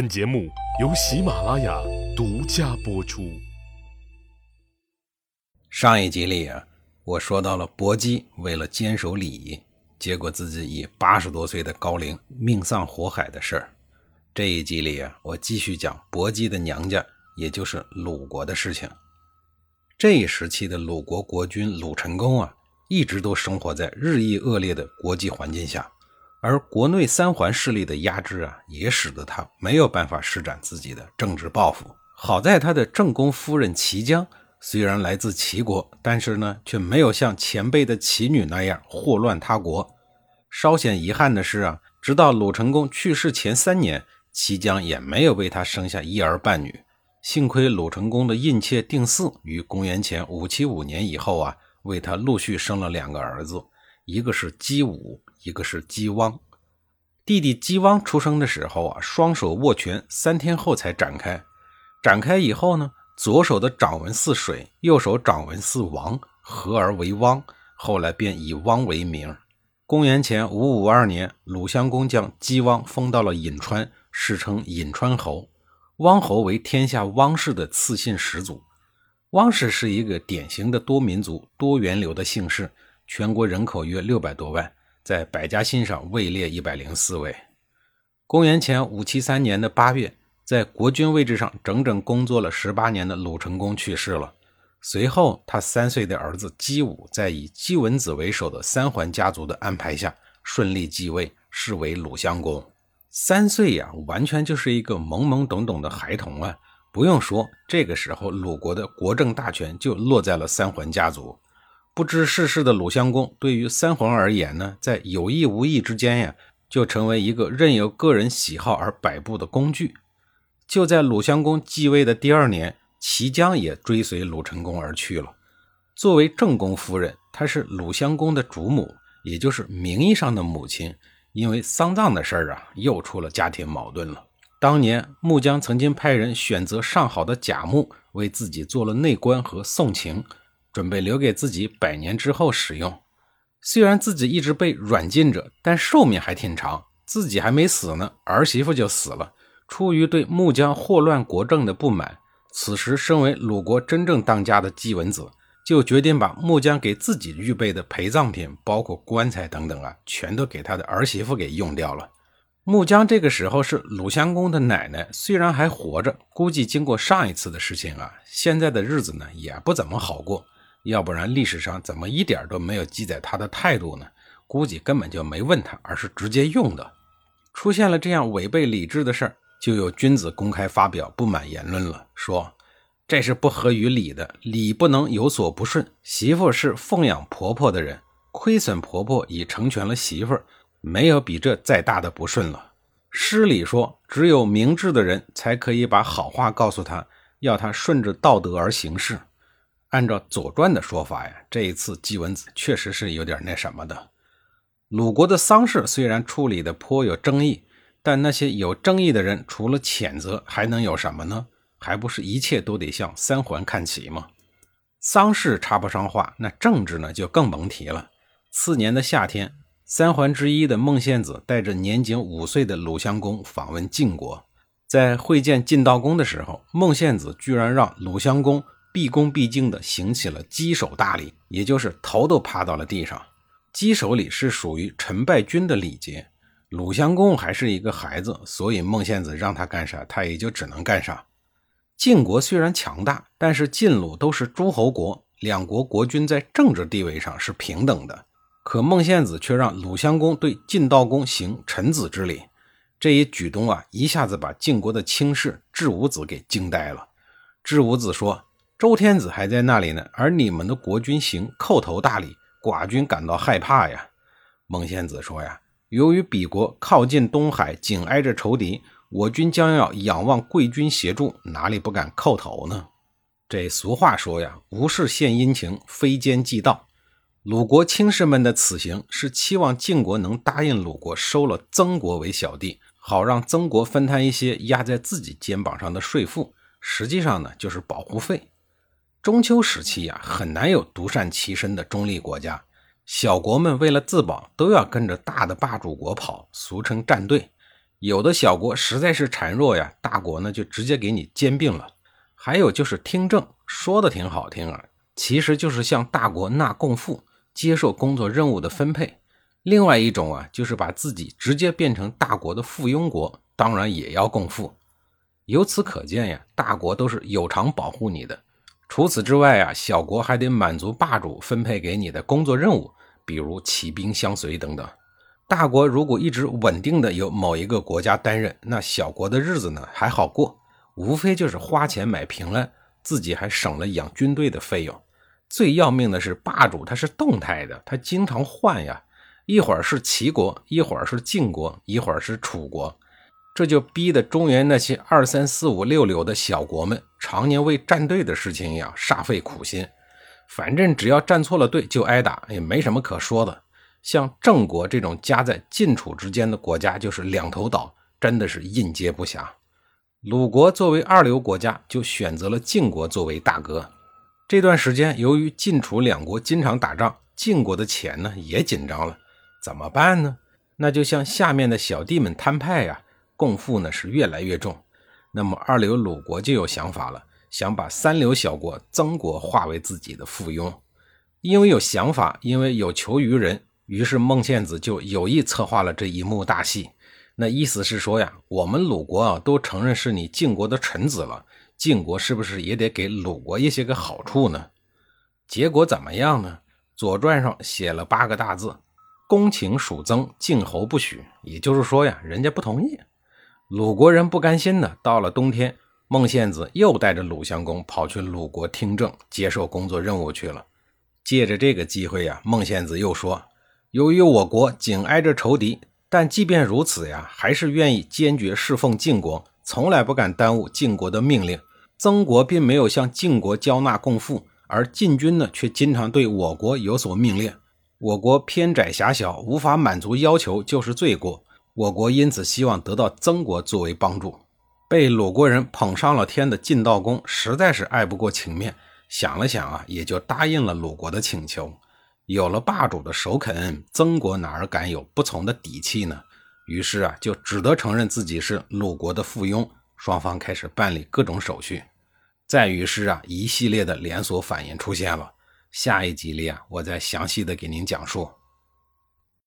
本节目由喜马拉雅独家播出。上一集里啊，我说到了薄姬为了坚守礼仪，结果自己以八十多岁的高龄命丧火海的事儿。这一集里啊，我继续讲薄姬的娘家，也就是鲁国的事情。这一时期的鲁国国君鲁成公啊，一直都生活在日益恶劣的国际环境下。而国内三环势力的压制啊，也使得他没有办法施展自己的政治抱负。好在他的正宫夫人齐姜虽然来自齐国，但是呢，却没有像前辈的齐女那样祸乱他国。稍显遗憾的是啊，直到鲁成公去世前三年，齐姜也没有为他生下一儿半女。幸亏鲁成公的印妾定嗣于公元前五七五年以后啊，为他陆续生了两个儿子，一个是姬武。一个是姬汪，弟弟姬汪出生的时候啊，双手握拳，三天后才展开。展开以后呢，左手的掌纹似水，右手掌纹似王，合而为汪。后来便以汪为名。公元前五五二年，鲁襄公将姬汪封到了颍川，世称颍川侯。汪侯为天下汪氏的赐姓始祖。汪氏是一个典型的多民族、多元流的姓氏，全国人口约六百多万。在百家姓上位列一百零四位。公元前五七三年的八月，在国君位置上整整工作了十八年的鲁成公去世了。随后，他三岁的儿子姬武在以姬文子为首的三桓家族的安排下顺利继位，是为鲁襄公。三岁呀，完全就是一个懵懵懂懂的孩童啊！不用说，这个时候鲁国的国政大权就落在了三桓家族。不知世事的鲁襄公，对于三桓而言呢，在有意无意之间呀，就成为一个任由个人喜好而摆布的工具。就在鲁襄公继位的第二年，齐姜也追随鲁成公而去了。作为正宫夫人，她是鲁襄公的主母，也就是名义上的母亲。因为丧葬的事儿啊，又出了家庭矛盾了。当年穆姜曾经派人选择上好的甲木，为自己做了内棺和送情。准备留给自己百年之后使用。虽然自己一直被软禁着，但寿命还挺长。自己还没死呢，儿媳妇就死了。出于对穆姜祸乱国政的不满，此时身为鲁国真正当家的姬文子，就决定把穆姜给自己预备的陪葬品，包括棺材等等啊，全都给他的儿媳妇给用掉了。穆姜这个时候是鲁襄公的奶奶，虽然还活着，估计经过上一次的事情啊，现在的日子呢也不怎么好过。要不然历史上怎么一点都没有记载他的态度呢？估计根本就没问他，而是直接用的。出现了这样违背礼制的事儿，就有君子公开发表不满言论了，说这是不合于礼的，礼不能有所不顺。媳妇是奉养婆婆的人，亏损婆婆已成全了媳妇，没有比这再大的不顺了。诗里说，只有明智的人才可以把好话告诉他，要他顺着道德而行事。按照《左传》的说法呀，这一次季文子确实是有点那什么的。鲁国的丧事虽然处理的颇有争议，但那些有争议的人除了谴责还能有什么呢？还不是一切都得向三桓看齐吗？丧事插不上话，那政治呢就更甭提了。次年的夏天，三桓之一的孟献子带着年仅五岁的鲁襄公访问晋国，在会见晋悼公的时候，孟献子居然让鲁襄公。毕恭毕敬地行起了稽首大礼，也就是头都趴到了地上。稽首礼是属于陈败军的礼节。鲁襄公还是一个孩子，所以孟献子让他干啥，他也就只能干啥。晋国虽然强大，但是晋鲁都是诸侯国，两国国君在政治地位上是平等的。可孟献子却让鲁襄公对晋悼公行臣子之礼，这一举动啊，一下子把晋国的卿士智武子给惊呆了。智武子说。周天子还在那里呢，而你们的国君行叩头大礼，寡君感到害怕呀。孟献子说呀，由于彼国靠近东海，紧挨着仇敌，我军将要仰望贵军协助，哪里不敢叩头呢？这俗话说呀，无事献殷勤，非奸即盗。鲁国卿士们的此行是期望晋国能答应鲁国收了曾国为小弟，好让曾国分摊一些压在自己肩膀上的税赋，实际上呢，就是保护费。中秋时期呀，很难有独善其身的中立国家。小国们为了自保，都要跟着大的霸主国跑，俗称站队。有的小国实在是孱弱呀，大国呢就直接给你兼并了。还有就是听政，说的挺好听啊，其实就是向大国纳贡赋，接受工作任务的分配。另外一种啊，就是把自己直接变成大国的附庸国，当然也要共赋。由此可见呀，大国都是有偿保护你的。除此之外啊，小国还得满足霸主分配给你的工作任务，比如起兵相随等等。大国如果一直稳定的由某一个国家担任，那小国的日子呢还好过。无非就是花钱买平安，自己还省了养军队的费用。最要命的是，霸主他是动态的，他经常换呀，一会儿是齐国，一会儿是晋国，一会儿是楚国，这就逼得中原那些二三四五六六的小国们，常年为站队的事情呀煞费苦心。反正只要站错了队就挨打，也没什么可说的。像郑国这种夹在晋楚之间的国家，就是两头倒，真的是应接不暇。鲁国作为二流国家，就选择了晋国作为大哥。这段时间，由于晋楚两国经常打仗，晋国的钱呢也紧张了，怎么办呢？那就向下面的小弟们摊派呀，共富呢是越来越重。那么二流鲁国就有想法了，想把三流小国曾国化为自己的附庸。因为有想法，因为有求于人，于是孟献子就有意策划了这一幕大戏。那意思是说呀，我们鲁国啊都承认是你晋国的臣子了，晋国是不是也得给鲁国一些个好处呢？结果怎么样呢？《左传》上写了八个大字：“公请属曾，晋侯不许。”也就是说呀，人家不同意。鲁国人不甘心呢，到了冬天，孟献子又带着鲁襄公跑去鲁国听政，接受工作任务去了。借着这个机会呀，孟献子又说：“由于我国紧挨着仇敌。”但即便如此呀，还是愿意坚决侍奉晋国，从来不敢耽误晋国的命令。曾国并没有向晋国交纳贡赋，而晋军呢，却经常对我国有所命令。我国偏窄狭小，无法满足要求，就是罪过。我国因此希望得到曾国作为帮助。被鲁国人捧上了天的晋悼公，实在是爱不过情面，想了想啊，也就答应了鲁国的请求。有了霸主的首肯，曾国哪儿敢有不从的底气呢？于是啊，就只得承认自己是鲁国的附庸。双方开始办理各种手续。再于是啊，一系列的连锁反应出现了。下一集里啊，我再详细的给您讲述。